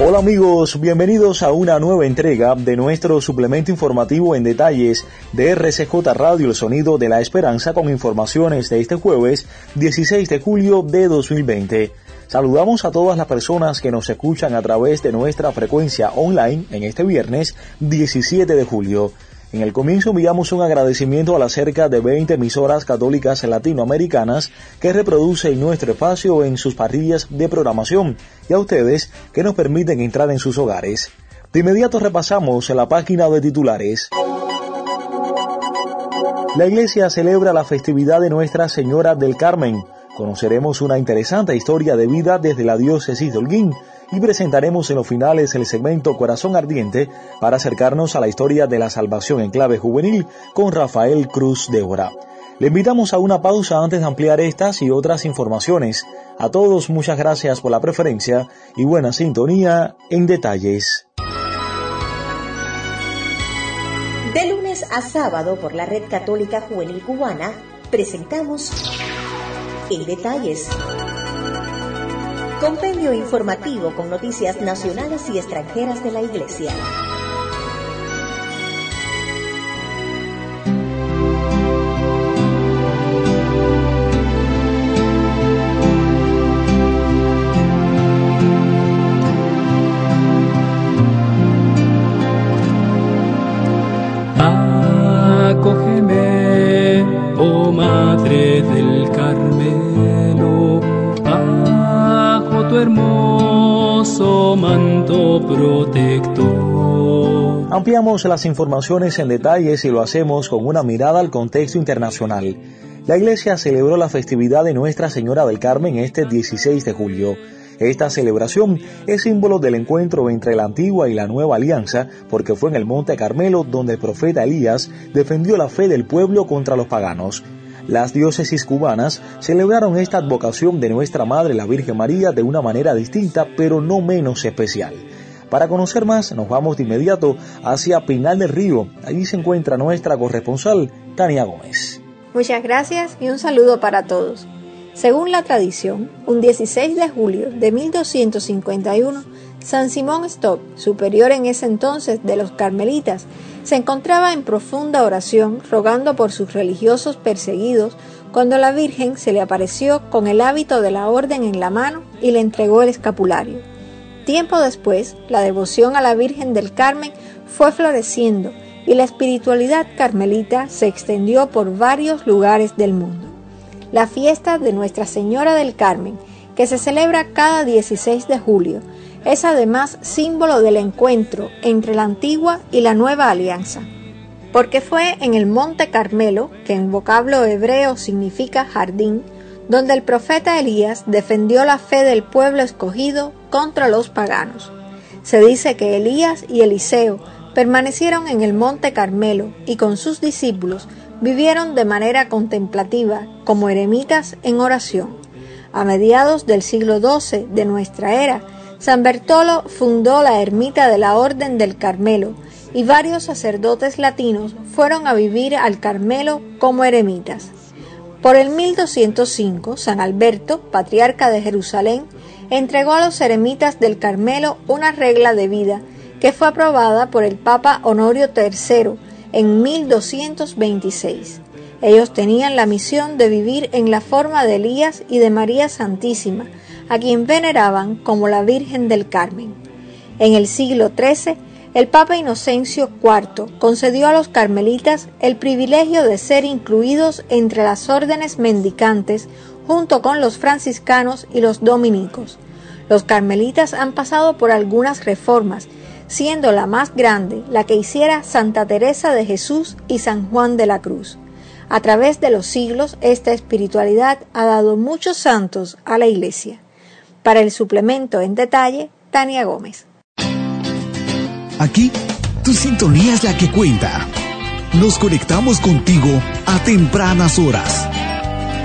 Hola amigos, bienvenidos a una nueva entrega de nuestro suplemento informativo en detalles de RCJ Radio El Sonido de la Esperanza con informaciones de este jueves 16 de julio de 2020. Saludamos a todas las personas que nos escuchan a través de nuestra frecuencia online en este viernes 17 de julio. En el comienzo enviamos un agradecimiento a las cerca de 20 emisoras católicas latinoamericanas que reproducen nuestro espacio en sus parrillas de programación y a ustedes que nos permiten entrar en sus hogares. De inmediato repasamos la página de titulares. La iglesia celebra la festividad de Nuestra Señora del Carmen. Conoceremos una interesante historia de vida desde la diócesis de Holguín y presentaremos en los finales el segmento Corazón Ardiente para acercarnos a la historia de la salvación en clave juvenil con Rafael Cruz Débora. Le invitamos a una pausa antes de ampliar estas y otras informaciones. A todos muchas gracias por la preferencia y buena sintonía en detalles. De lunes a sábado por la Red Católica Juvenil Cubana presentamos En Detalles Compendio informativo con noticias nacionales y extranjeras de la Iglesia. Ampliamos las informaciones en detalles y lo hacemos con una mirada al contexto internacional. La Iglesia celebró la festividad de Nuestra Señora del Carmen este 16 de julio. Esta celebración es símbolo del encuentro entre la antigua y la nueva alianza, porque fue en el Monte Carmelo donde el profeta Elías defendió la fe del pueblo contra los paganos. Las diócesis cubanas celebraron esta advocación de Nuestra Madre la Virgen María de una manera distinta, pero no menos especial. Para conocer más, nos vamos de inmediato hacia Pinal del Río. Allí se encuentra nuestra corresponsal, Tania Gómez. Muchas gracias y un saludo para todos. Según la tradición, un 16 de julio de 1251, San Simón Stock, superior en ese entonces de los carmelitas, se encontraba en profunda oración rogando por sus religiosos perseguidos cuando la Virgen se le apareció con el hábito de la orden en la mano y le entregó el escapulario. Tiempo después, la devoción a la Virgen del Carmen fue floreciendo y la espiritualidad carmelita se extendió por varios lugares del mundo. La fiesta de Nuestra Señora del Carmen, que se celebra cada 16 de julio, es además símbolo del encuentro entre la antigua y la nueva alianza, porque fue en el Monte Carmelo, que en vocablo hebreo significa jardín, donde el profeta Elías defendió la fe del pueblo escogido contra los paganos. Se dice que Elías y Eliseo permanecieron en el Monte Carmelo y con sus discípulos vivieron de manera contemplativa como eremitas en oración. A mediados del siglo XII de nuestra era, San Bertolo fundó la ermita de la Orden del Carmelo y varios sacerdotes latinos fueron a vivir al Carmelo como eremitas. Por el 1205, San Alberto, patriarca de Jerusalén, entregó a los eremitas del Carmelo una regla de vida que fue aprobada por el Papa Honorio III en 1226. Ellos tenían la misión de vivir en la forma de Elías y de María Santísima, a quien veneraban como la Virgen del Carmen. En el siglo XIII, el Papa Inocencio IV concedió a los carmelitas el privilegio de ser incluidos entre las órdenes mendicantes junto con los franciscanos y los dominicos. Los carmelitas han pasado por algunas reformas, siendo la más grande la que hiciera Santa Teresa de Jesús y San Juan de la Cruz. A través de los siglos, esta espiritualidad ha dado muchos santos a la Iglesia. Para el suplemento en detalle, Tania Gómez. Aquí Tu sintonía es la que cuenta. Nos conectamos contigo a tempranas horas.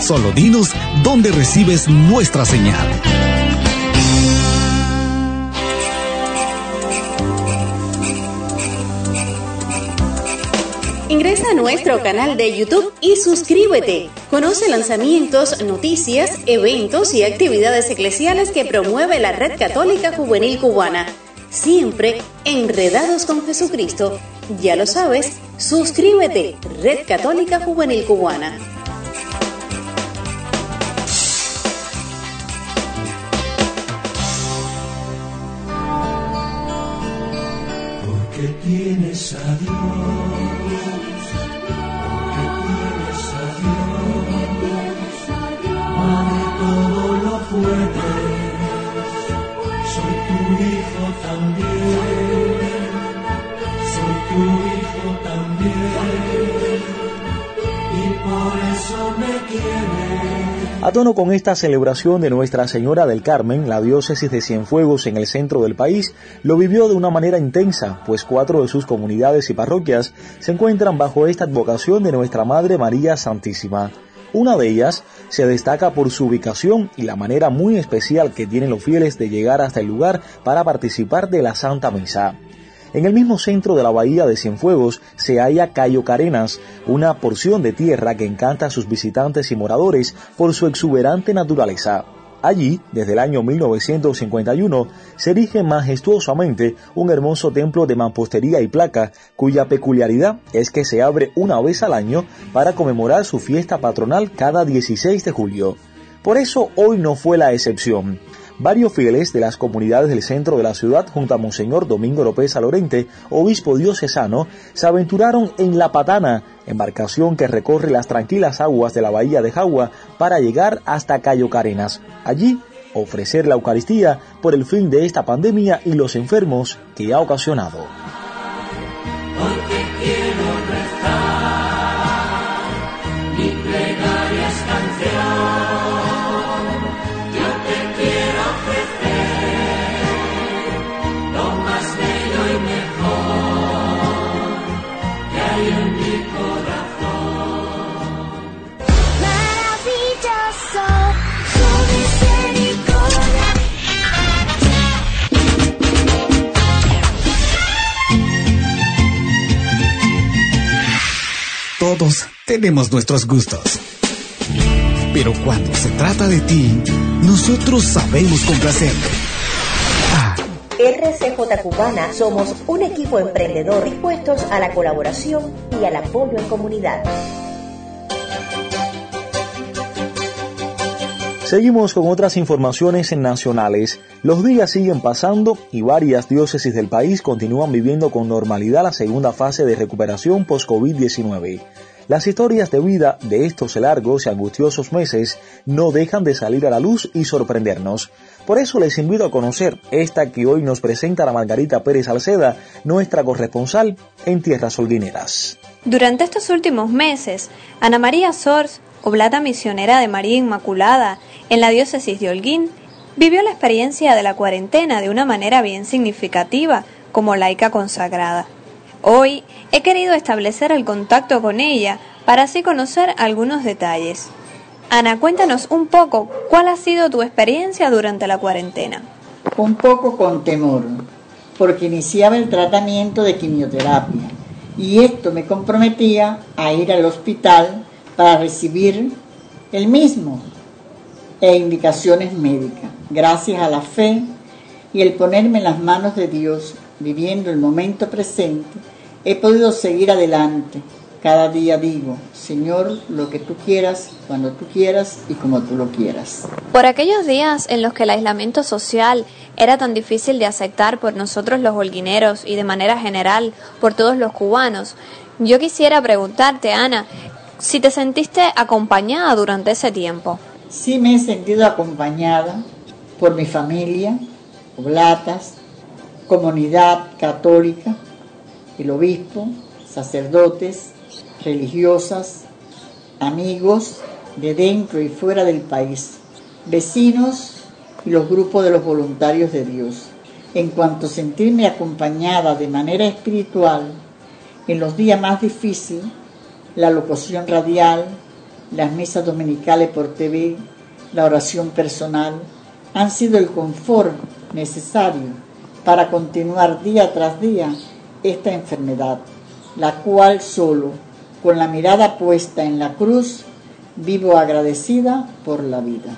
Solo dinos dónde recibes nuestra señal. Ingresa a nuestro canal de YouTube y suscríbete. Conoce lanzamientos, noticias, eventos y actividades eclesiales que promueve la Red Católica Juvenil Cubana. Siempre enredados con Jesucristo. Ya lo sabes, suscríbete, Red Católica Juvenil Cubana. Porque tienes a Dios, A tono con esta celebración de Nuestra Señora del Carmen, la diócesis de Cienfuegos en el centro del país lo vivió de una manera intensa, pues cuatro de sus comunidades y parroquias se encuentran bajo esta advocación de Nuestra Madre María Santísima. Una de ellas se destaca por su ubicación y la manera muy especial que tienen los fieles de llegar hasta el lugar para participar de la Santa Misa. En el mismo centro de la bahía de Cienfuegos se halla Cayo Carenas, una porción de tierra que encanta a sus visitantes y moradores por su exuberante naturaleza. Allí, desde el año 1951, se erige majestuosamente un hermoso templo de mampostería y placa, cuya peculiaridad es que se abre una vez al año para conmemorar su fiesta patronal cada 16 de julio. Por eso hoy no fue la excepción. Varios fieles de las comunidades del centro de la ciudad junto a Monseñor Domingo López Alorente, obispo diocesano, se aventuraron en La Patana, embarcación que recorre las tranquilas aguas de la bahía de Jagua para llegar hasta Cayo Carenas. Allí, ofrecer la Eucaristía por el fin de esta pandemia y los enfermos que ha ocasionado. Tenemos nuestros gustos. Pero cuando se trata de ti, nosotros sabemos complacerte. Ah, RCJ Cubana somos un equipo emprendedor dispuestos a la colaboración y al apoyo en comunidad. Seguimos con otras informaciones nacionales. Los días siguen pasando y varias diócesis del país continúan viviendo con normalidad la segunda fase de recuperación post-COVID-19. Las historias de vida de estos largos y angustiosos meses no dejan de salir a la luz y sorprendernos. Por eso les invito a conocer esta que hoy nos presenta la Margarita Pérez Salceda, nuestra corresponsal en Tierras Holguineras. Durante estos últimos meses, Ana María Sors, oblata misionera de María Inmaculada en la diócesis de Holguín, vivió la experiencia de la cuarentena de una manera bien significativa como laica consagrada. Hoy he querido establecer el contacto con ella para así conocer algunos detalles. Ana, cuéntanos un poco cuál ha sido tu experiencia durante la cuarentena. Un poco con temor, porque iniciaba el tratamiento de quimioterapia y esto me comprometía a ir al hospital para recibir el mismo e indicaciones médicas. Gracias a la fe y el ponerme en las manos de Dios, viviendo el momento presente, he podido seguir adelante. Cada día digo, Señor, lo que tú quieras, cuando tú quieras y como tú lo quieras. Por aquellos días en los que el aislamiento social era tan difícil de aceptar por nosotros los holguineros y de manera general por todos los cubanos, yo quisiera preguntarte, Ana, si te sentiste acompañada durante ese tiempo. Sí me he sentido acompañada por mi familia, oblatas, comunidad católica, el obispo, sacerdotes, religiosas, amigos de dentro y fuera del país, vecinos y los grupos de los voluntarios de Dios. en cuanto a sentirme acompañada de manera espiritual en los días más difíciles, la locución radial, las misas dominicales por TV, la oración personal, han sido el confort necesario para continuar día tras día esta enfermedad, la cual solo con la mirada puesta en la cruz vivo agradecida por la vida.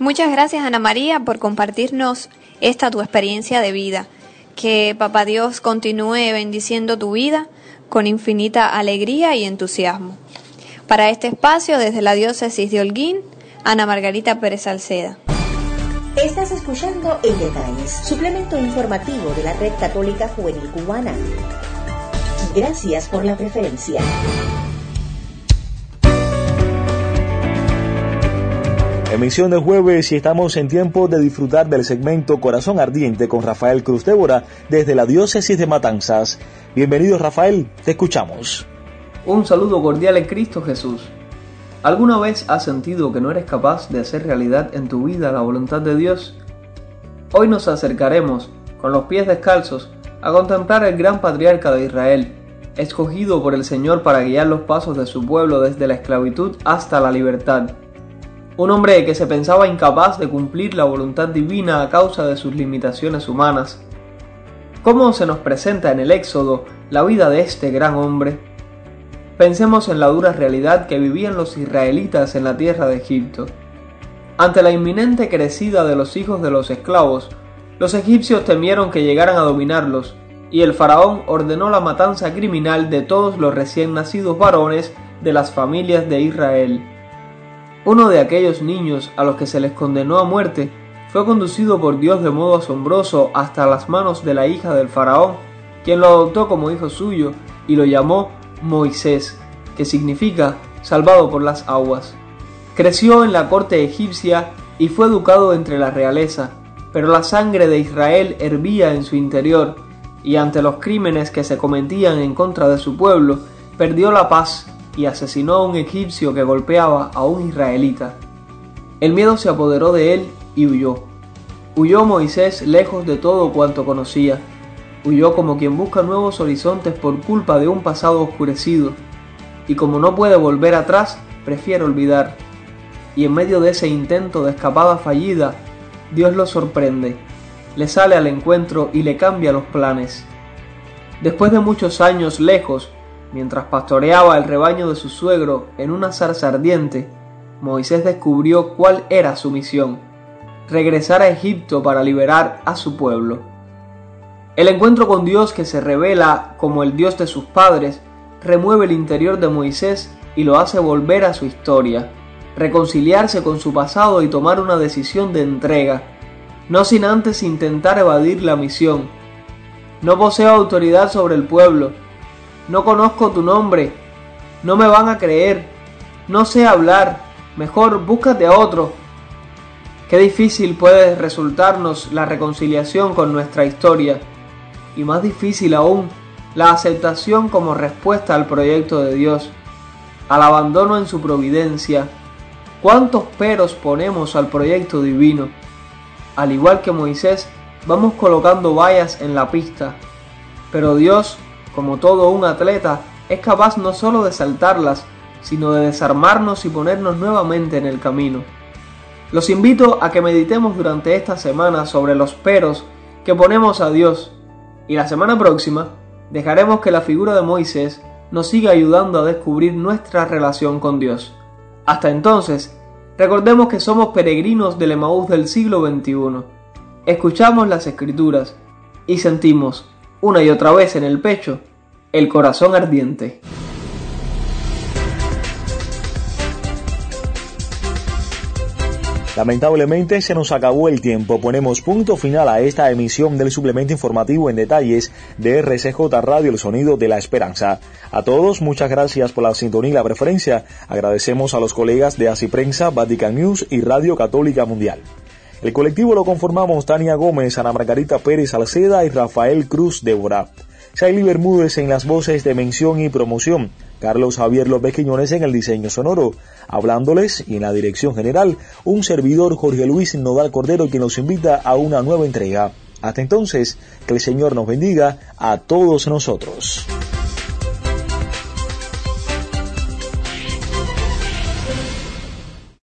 Muchas gracias Ana María por compartirnos esta tu experiencia de vida. Que Papá Dios continúe bendiciendo tu vida con infinita alegría y entusiasmo. Para este espacio, desde la diócesis de Holguín, Ana Margarita Pérez Salceda. Estás escuchando En Detalles, suplemento informativo de la Red Católica Juvenil Cubana. Gracias por la preferencia. Emisión de jueves y estamos en tiempo de disfrutar del segmento Corazón Ardiente con Rafael Cruz Débora desde la diócesis de Matanzas. Bienvenido Rafael, te escuchamos. Un saludo cordial en Cristo Jesús. ¿Alguna vez has sentido que no eres capaz de hacer realidad en tu vida la voluntad de Dios? Hoy nos acercaremos, con los pies descalzos, a contemplar el gran patriarca de Israel, escogido por el Señor para guiar los pasos de su pueblo desde la esclavitud hasta la libertad un hombre que se pensaba incapaz de cumplir la voluntad divina a causa de sus limitaciones humanas. ¿Cómo se nos presenta en el Éxodo la vida de este gran hombre? Pensemos en la dura realidad que vivían los israelitas en la tierra de Egipto. Ante la inminente crecida de los hijos de los esclavos, los egipcios temieron que llegaran a dominarlos, y el faraón ordenó la matanza criminal de todos los recién nacidos varones de las familias de Israel. Uno de aquellos niños a los que se les condenó a muerte fue conducido por Dios de modo asombroso hasta las manos de la hija del faraón, quien lo adoptó como hijo suyo y lo llamó Moisés, que significa salvado por las aguas. Creció en la corte egipcia y fue educado entre la realeza, pero la sangre de Israel hervía en su interior, y ante los crímenes que se cometían en contra de su pueblo, perdió la paz y asesinó a un egipcio que golpeaba a un israelita. El miedo se apoderó de él y huyó. Huyó Moisés lejos de todo cuanto conocía. Huyó como quien busca nuevos horizontes por culpa de un pasado oscurecido. Y como no puede volver atrás, prefiere olvidar. Y en medio de ese intento de escapada fallida, Dios lo sorprende, le sale al encuentro y le cambia los planes. Después de muchos años lejos, Mientras pastoreaba el rebaño de su suegro en una zarza ardiente, Moisés descubrió cuál era su misión, regresar a Egipto para liberar a su pueblo. El encuentro con Dios que se revela como el Dios de sus padres remueve el interior de Moisés y lo hace volver a su historia, reconciliarse con su pasado y tomar una decisión de entrega, no sin antes intentar evadir la misión. No poseo autoridad sobre el pueblo, no conozco tu nombre, no me van a creer, no sé hablar, mejor búscate a otro. Qué difícil puede resultarnos la reconciliación con nuestra historia, y más difícil aún, la aceptación como respuesta al proyecto de Dios, al abandono en su providencia. ¿Cuántos peros ponemos al proyecto divino? Al igual que Moisés, vamos colocando vallas en la pista, pero Dios como todo un atleta, es capaz no solo de saltarlas, sino de desarmarnos y ponernos nuevamente en el camino. Los invito a que meditemos durante esta semana sobre los peros que ponemos a Dios y la semana próxima dejaremos que la figura de Moisés nos siga ayudando a descubrir nuestra relación con Dios. Hasta entonces, recordemos que somos peregrinos del Emaús del siglo XXI. Escuchamos las escrituras y sentimos una y otra vez en el pecho, el corazón ardiente. Lamentablemente se nos acabó el tiempo. Ponemos punto final a esta emisión del suplemento informativo en detalles de RCJ Radio El Sonido de la Esperanza. A todos, muchas gracias por la sintonía y la preferencia. Agradecemos a los colegas de Así Prensa, Vatican News y Radio Católica Mundial. El colectivo lo conformamos Tania Gómez, Ana Margarita Pérez Salceda y Rafael Cruz Débora. Shaili Bermúdez en las voces de mención y promoción. Carlos Javier López Quiñones en el diseño sonoro. Hablándoles y en la dirección general, un servidor Jorge Luis Nodal Cordero quien los invita a una nueva entrega. Hasta entonces, que el Señor nos bendiga a todos nosotros.